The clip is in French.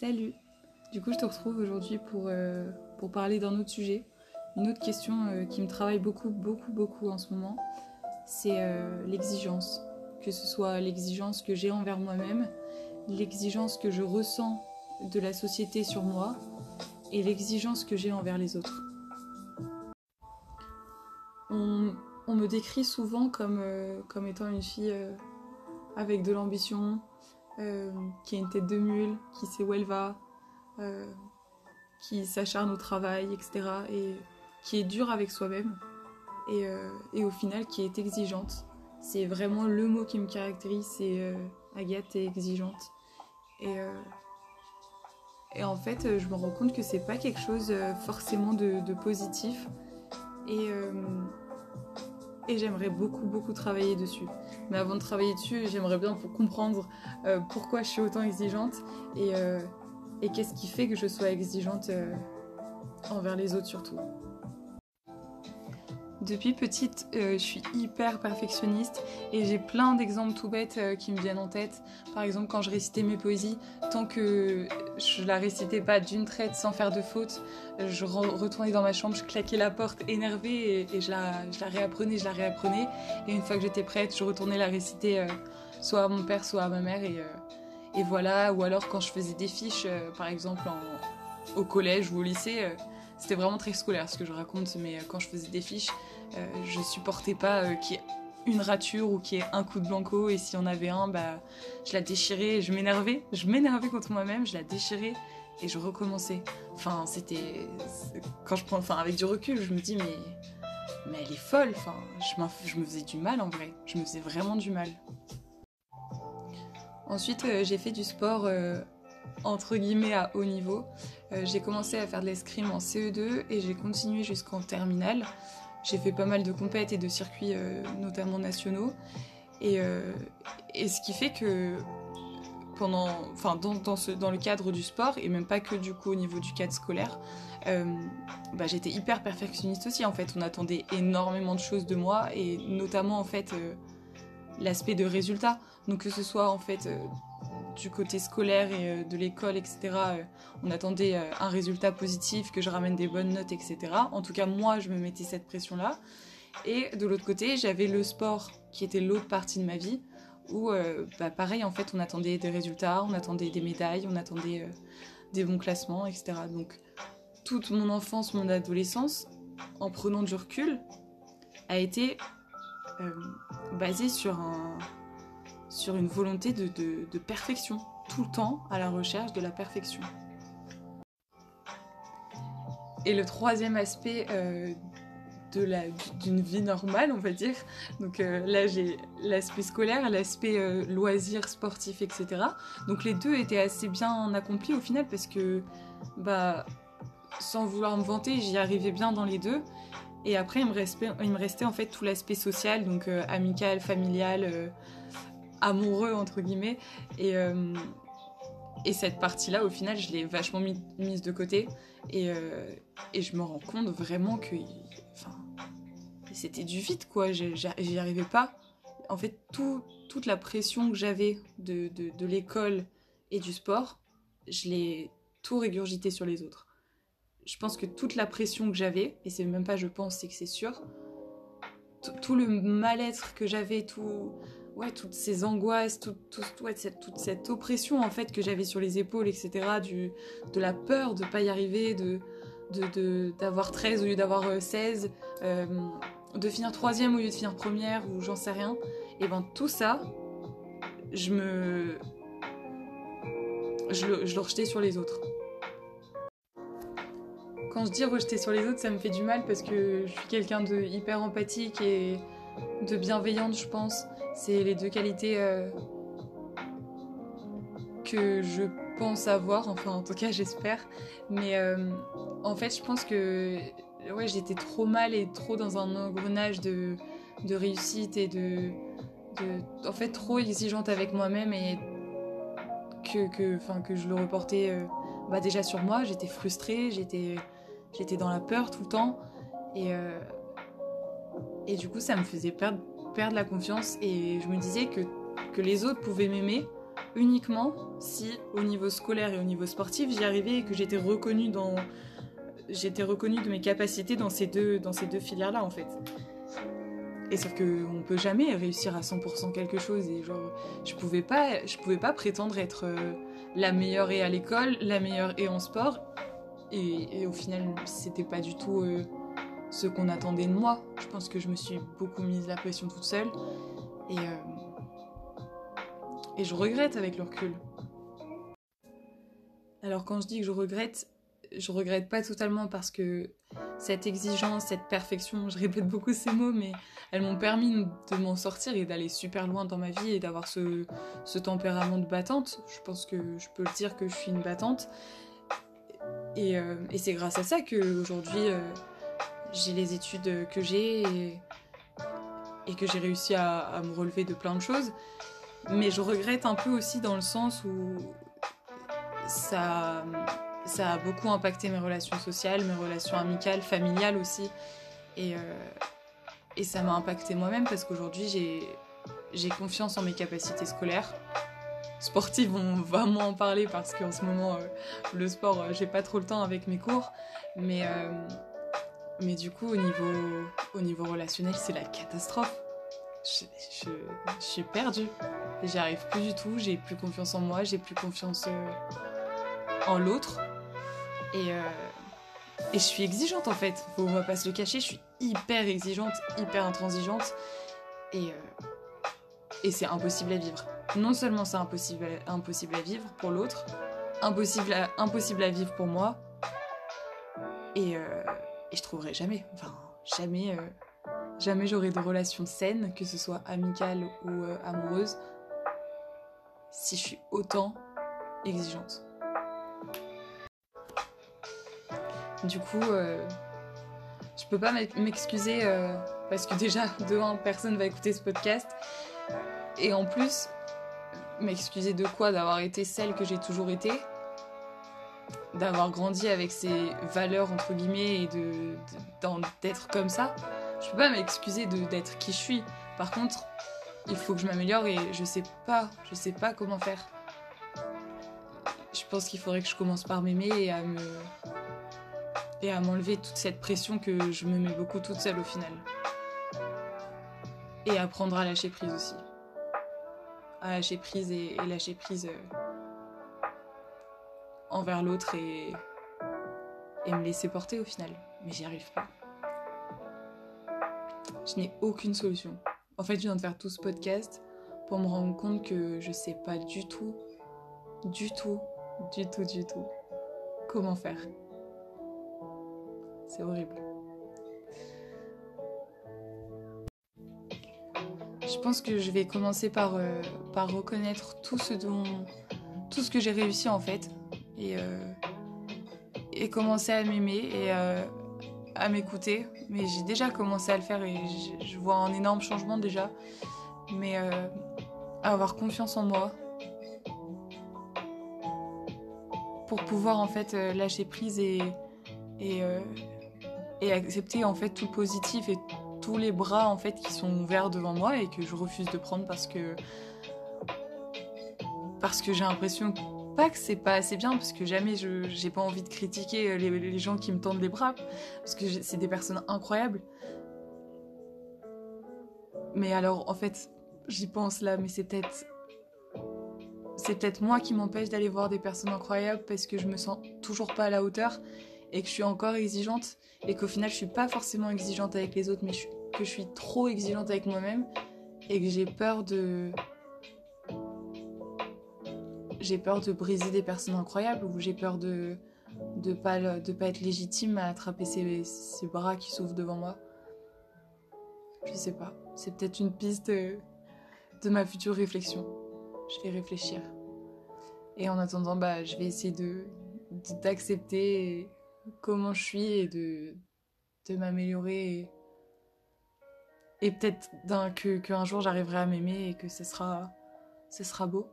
Salut Du coup, je te retrouve aujourd'hui pour, euh, pour parler d'un autre sujet. Une autre question euh, qui me travaille beaucoup, beaucoup, beaucoup en ce moment, c'est euh, l'exigence. Que ce soit l'exigence que j'ai envers moi-même, l'exigence que je ressens de la société sur moi et l'exigence que j'ai envers les autres. On, on me décrit souvent comme, comme étant une fille avec de l'ambition, euh, qui a une tête de mule, qui sait où elle va, euh, qui s'acharne au travail, etc. Et qui est dure avec soi-même. Et, euh, et au final, qui est exigeante. C'est vraiment le mot qui me caractérise, c'est Agathe est exigeante. Et, en fait, je me rends compte que c'est pas quelque chose forcément de, positif. Et j'aimerais beaucoup, beaucoup travailler dessus. Mais avant de travailler dessus, j'aimerais bien pour comprendre euh, pourquoi je suis autant exigeante et, euh, et qu'est-ce qui fait que je sois exigeante euh, envers les autres surtout. Depuis petite, euh, je suis hyper perfectionniste et j'ai plein d'exemples tout bêtes euh, qui me viennent en tête. Par exemple, quand je récitais mes poésies, tant que je la récitais pas d'une traite sans faire de faute, je re- retournais dans ma chambre, je claquais la porte énervée et, je, la, réapprenais, je la réapprenais. Et une fois que j'étais prête, je retournais la réciter euh, soit à mon père, soit à ma mère. Et, voilà, ou alors quand je faisais des fiches, par exemple au collège ou au lycée, c'était vraiment très scolaire ce que je raconte, mais quand je faisais des fiches, je supportais pas euh, qu'il y ait une rature ou qu'il y ait un coup de blanco et si on avait un, bah, je la déchirais, je m'énervais, je m'énervais contre moi-même, je la déchirais et je recommençais. Enfin, c'était quand je prends, enfin avec du recul, je me dis mais mais elle est folle. Enfin, je, me faisais du mal en vrai, je me faisais vraiment du mal. Ensuite, euh, j'ai fait du sport euh, entre guillemets à haut niveau. Euh, j'ai commencé à faire de l'escrime en CE2 et j'ai continué jusqu'en terminale. J'ai fait pas mal de compètes et de circuits, euh, notamment nationaux. Et, euh, et ce qui fait que pendant, enfin, dans, dans, le cadre du sport, et même pas que du coup au niveau du cadre scolaire, euh, bah, j'étais hyper perfectionniste aussi. En fait, on attendait énormément de choses de moi, et notamment en fait l'aspect de résultat. Donc que ce soit en fait du côté scolaire et euh, de l'école, etc. euh, on attendait euh, un résultat positif, que je ramène des bonnes notes, etc. En tout cas, moi, je me mettais cette pression-là. Et de l'autre côté, j'avais le sport, qui était l'autre partie de ma vie, où, bah, pareil, en fait, on attendait des résultats, on attendait des médailles, on attendait des bons classements, etc. Donc, toute mon enfance, mon adolescence, en prenant du recul, a été basée sur, un, sur une volonté de, perfection, tout le temps à la recherche de la perfection. Et le troisième aspect euh, d'une vie normale, on va dire. Donc euh, là, j'ai l'aspect scolaire, l'aspect euh, loisir, sportif, etc. Donc les deux étaient assez bien accomplis au final parce que, bah, sans vouloir me vanter, j'y arrivais bien dans les deux. Et après, il me restait, en fait tout l'aspect social, donc amical, familial, amoureux entre guillemets. Et euh, et cette partie-là, au final, je l'ai vachement mis, mise de côté. Et, euh, et je me rends compte vraiment que. Enfin. C'était du vide, quoi. J'y arrivais pas. En fait, tout, toute la pression que j'avais de, de, de l'école et du sport, je l'ai tout régurgité sur les autres. Je pense que toute la pression que j'avais, et c'est même pas je pense, c'est que c'est sûr, tout le mal-être que j'avais, tout, ouais, toutes ces angoisses, tout, tout- cette, toute cette oppression en fait que j'avais sur les épaules, etc., du, de la peur de pas y arriver, de de- de- d'avoir 13 au lieu d'avoir euh, 16, euh, de finir troisième au lieu de finir première, ou j'en sais rien, et ben tout ça, je me... Je je le rejetais sur les autres. Quand je dis rejeter sur les autres, ça me fait du mal parce que je suis quelqu'un de hyper empathique et de bienveillante, je pense. C'est les deux qualités euh, que je pense avoir, enfin en tout cas j'espère. Mais euh, en fait, je pense que ouais, j'étais trop mal et trop dans un engrenage de, réussite et de. En fait, trop exigeante avec moi-même et que, que, que je le reportais euh, bah, déjà sur moi. J'étais frustrée, j'étais, j'étais dans la peur tout le temps. Et, et du coup, ça me faisait perdre, perdre la confiance. Et je me disais que, que les autres pouvaient m'aimer uniquement si au niveau scolaire et au niveau sportif j'y arrivais et que j'étais reconnue dans j'étais reconnue de mes capacités dans ces deux dans ces deux filières là en fait et sauf que on peut jamais réussir à 100% quelque chose et genre je pouvais pas je pouvais pas prétendre être euh, la meilleure et à l'école la meilleure et en sport et, au final c'était pas du tout euh, ce qu'on attendait de moi je pense que je me suis beaucoup mise la pression toute seule et euh, et je regrette avec le recul. Alors quand je dis que je regrette, je regrette pas totalement parce que cette exigence, cette perfection, je répète beaucoup ces mots, mais elles m'ont permis de m'en sortir et d'aller super loin dans ma vie et d'avoir ce, ce, tempérament de battante. Je pense que je peux dire que je suis une battante. Et, euh, et c'est grâce à ça qu'aujourd'hui, euh, j'ai les études que j'ai et, que j'ai réussi à, me relever de plein de choses. Mais je regrette un peu aussi dans le sens où ça, a beaucoup impacté mes relations sociales, mes relations amicales, familiales aussi. Et, euh, ça m'a impacté moi-même parce qu'aujourd'hui j'ai confiance en mes capacités scolaires. Sportives, on va moins en parler parce qu'en ce moment, euh, le sport, euh, j'ai pas trop le temps avec mes cours. Mais, mais du coup, au niveau, au niveau relationnel, c'est la catastrophe je, suis perdue. J'y arrive plus du tout, j'ai plus confiance en moi, j'ai plus confiance euh, en l'autre. Et, euh, et je suis exigeante en fait, faut va pas se le cacher, je suis hyper exigeante, hyper intransigeante. Et, euh, et c'est impossible à vivre. Non seulement c'est impossible, à, impossible à vivre pour l'autre, impossible à, impossible à vivre pour moi. Et, et je trouverai jamais, enfin jamais euh, jamais j'aurai de relations saines, que ce soit amicales ou euh, amoureuses, si je suis autant exigeante. Du coup, euh, je peux pas m'excuser parce que déjà, de un, personne va écouter ce podcast. Et en plus, m'excuser de quoi D'avoir été celle que j'ai toujours été? D'avoir grandi avec ces valeurs entre guillemets et de d'être comme ça je peux pas m'excuser d'être qui je suis. Par contre, il faut que je m'améliore et je sais pas, je sais pas comment faire. Je pense qu'il faudrait que je commence par m'aimer et à me et à m'enlever toute cette pression que je me mets beaucoup toute seule au final. Et apprendre à lâcher prise aussi. À lâcher prise et, lâcher prise euh, envers l'autre et, me laisser porter au final. Mais j'y arrive pas. Je n'ai aucune solution. En fait, je viens de faire tout ce podcast pour me rendre compte que je sais pas du tout, du tout, du tout, du tout comment faire. C'est horrible. Je pense que je vais commencer par, euh, par reconnaître tout ce dont tout ce que j'ai réussi en fait et, euh, et commencer à m'aimer et euh, à m'écouter, mais j'ai déjà commencé à le faire et je vois un énorme changement déjà. Mais euh, avoir confiance en moi pour pouvoir en fait lâcher prise et, et, accepter en fait tout positif et tous les bras en fait qui sont ouverts devant moi et que je refuse de prendre parce que parce que j'ai l'impression pas que c'est pas assez bien parce que jamais j'ai pas envie de critiquer les, les, gens qui me tendent les bras parce que c'est des personnes incroyables. Mais alors en fait, j'y pense là mais c'est peut-être c'est peut-être moi qui m'empêche d'aller voir des personnes incroyables parce que je me sens toujours pas à la hauteur et que je suis encore exigeante et qu'au final je suis pas forcément exigeante avec les autres mais que je suis trop exigeante avec moi-même et que j'ai peur de j'ai peur de briser des personnes incroyables ou j'ai peur de de pas de pas être légitime à attraper ces, ces bras qui s'ouvrent devant moi. Je sais pas, c'est peut-être une piste de, de ma future réflexion. Je vais réfléchir. Et en attendant, bah, je vais essayer de d'accepter comment je suis et de de m'améliorer et, peut-être qu'un jour j'arriverai à m'aimer et que ce sera ce sera beau.